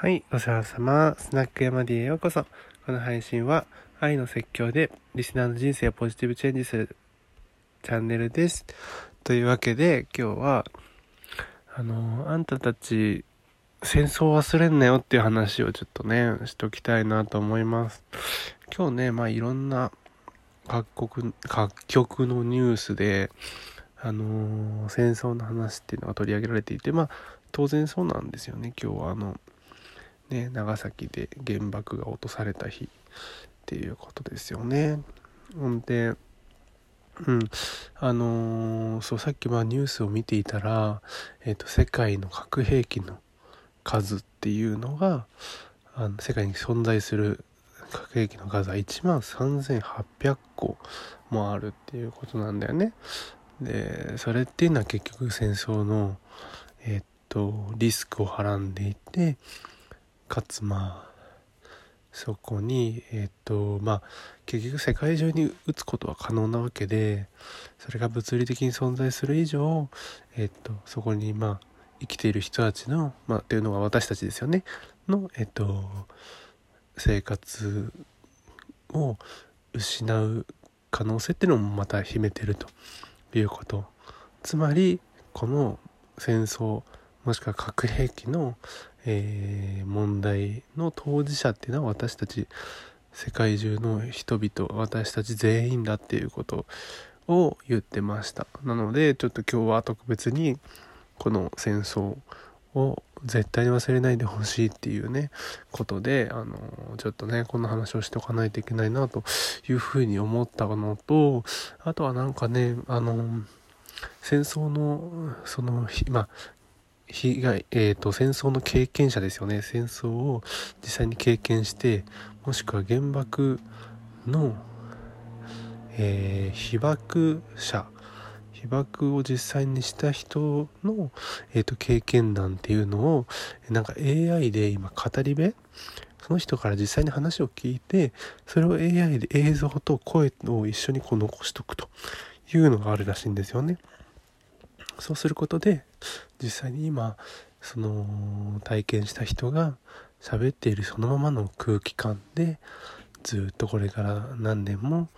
はい、お世話様。スナック山 D へようこそ。この配信は愛の説教でリスナーの人生をポジティブチェンジするチャンネルです。というわけで今日は、あの、あんたたち戦争忘れんなよっていう話をちょっとね、しときたいなと思います。今日ね、まあいろんな各国、各局のニュースで、あの戦争の話っていうのが取り上げられていて、まあ当然そうなんですよね。今日はあの、ね、長崎で原爆が落とされた日っていうことですよね。ほんで、うん、あのーそうさっきまあニュースを見ていたら、えっと世界の核兵器の数っていうのがあの世界に存在する核兵器の数は1万3800個もあるっていうことなんだよね。でそれっていうのは結局戦争のえっとリスクをはらんでいてかつまあそこにえっとまあ結局世界中に打つことは可能なわけでそれが物理的に存在する以上えっとそこにまあ生きている人たちのまあっていうのが私たちですよね。のえっと生活を失う可能性っていうのもまた秘めてるということ。つまりこの戦争もしくは核兵器の、えー問題の当事者っていうのは私たち世界中の人々私たち全員だっていうことを言ってました。なのでちょっと今日は特別にこの戦争を絶対に忘れないでほしいっていうねことであのちょっとねこんな話をしておかないといけないなというふうに思ったのとあとはなんかねあの戦争のそのまあ被害、えー、と戦争の経験者ですよね戦争を実際に経験してもしくは原爆の、えー被爆者被爆を実際にした人の、えー、と経験談っていうのをなんか AI で今語り部その人から実際に話を聞いてそれを AI で映像と声を一緒にこう残しとくというのがあるらしいんですよね。そうすることで実際に今その体験した人が喋っているそのままの空気感でずっとこれから何年も、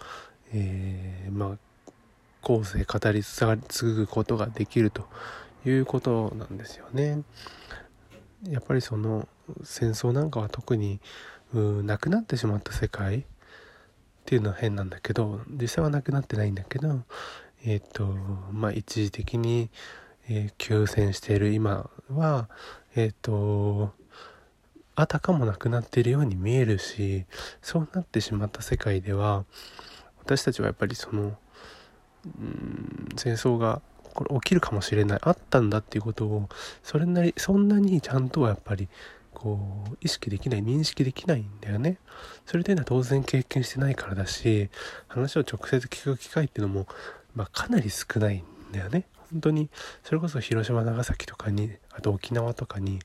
えーまあ後世語り継ぐことができるということなんですよね。やっぱりその戦争なんかは特にうなくなってしまった世界っていうのは変なんだけど実際はなくなってないんだけどえっ、とまあ一時的に、えー休戦している。今はえっ、とあたかもなくなっているように見えるしそうなってしまった世界では私たちはやっぱりそのうん戦争がこれ起きるかもしれないあったんだっていうことをそれなりそんなにちゃんとはやっぱりこう意識できない認識できないんだよね。それっていうのは当然経験してないからだし話を直接聞く機会っていうのも、まあ、かなり少ないんだよね。本当にそれこそ広島長崎とかにあと沖縄とかに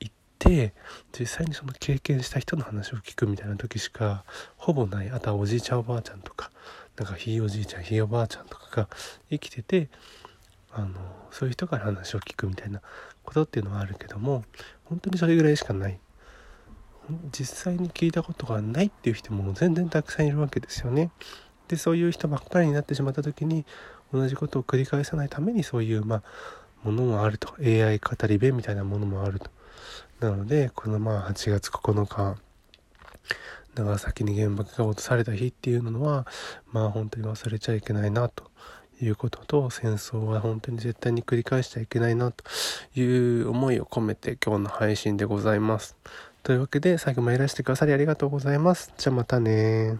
行って実際にその経験した人の話を聞くみたいな時しかほぼない。あとはおじいちゃんおばあちゃんとかなんかひいおじいちゃんひいおばあちゃんとかが生きててあのそういう人から話を聞くみたいなことっていうのはあるけども本当にそれぐらいしかない。実際に聞いたことがないっていう人も全然たくさんいるわけですよね。でそういう人ばっかりになってしまった時に同じことを繰り返さないためにそういうまあものもあると AI 語り部みたいなものもあるとなのでこのまあ8月9日長崎に原爆が落とされた日っていうのはまあ本当に忘れちゃいけないなということと戦争は本当に絶対に繰り返しちゃいけないなという思いを込めて今日の配信でございます。というわけで最後までいらしてくださりありがとうございます。じゃあまたね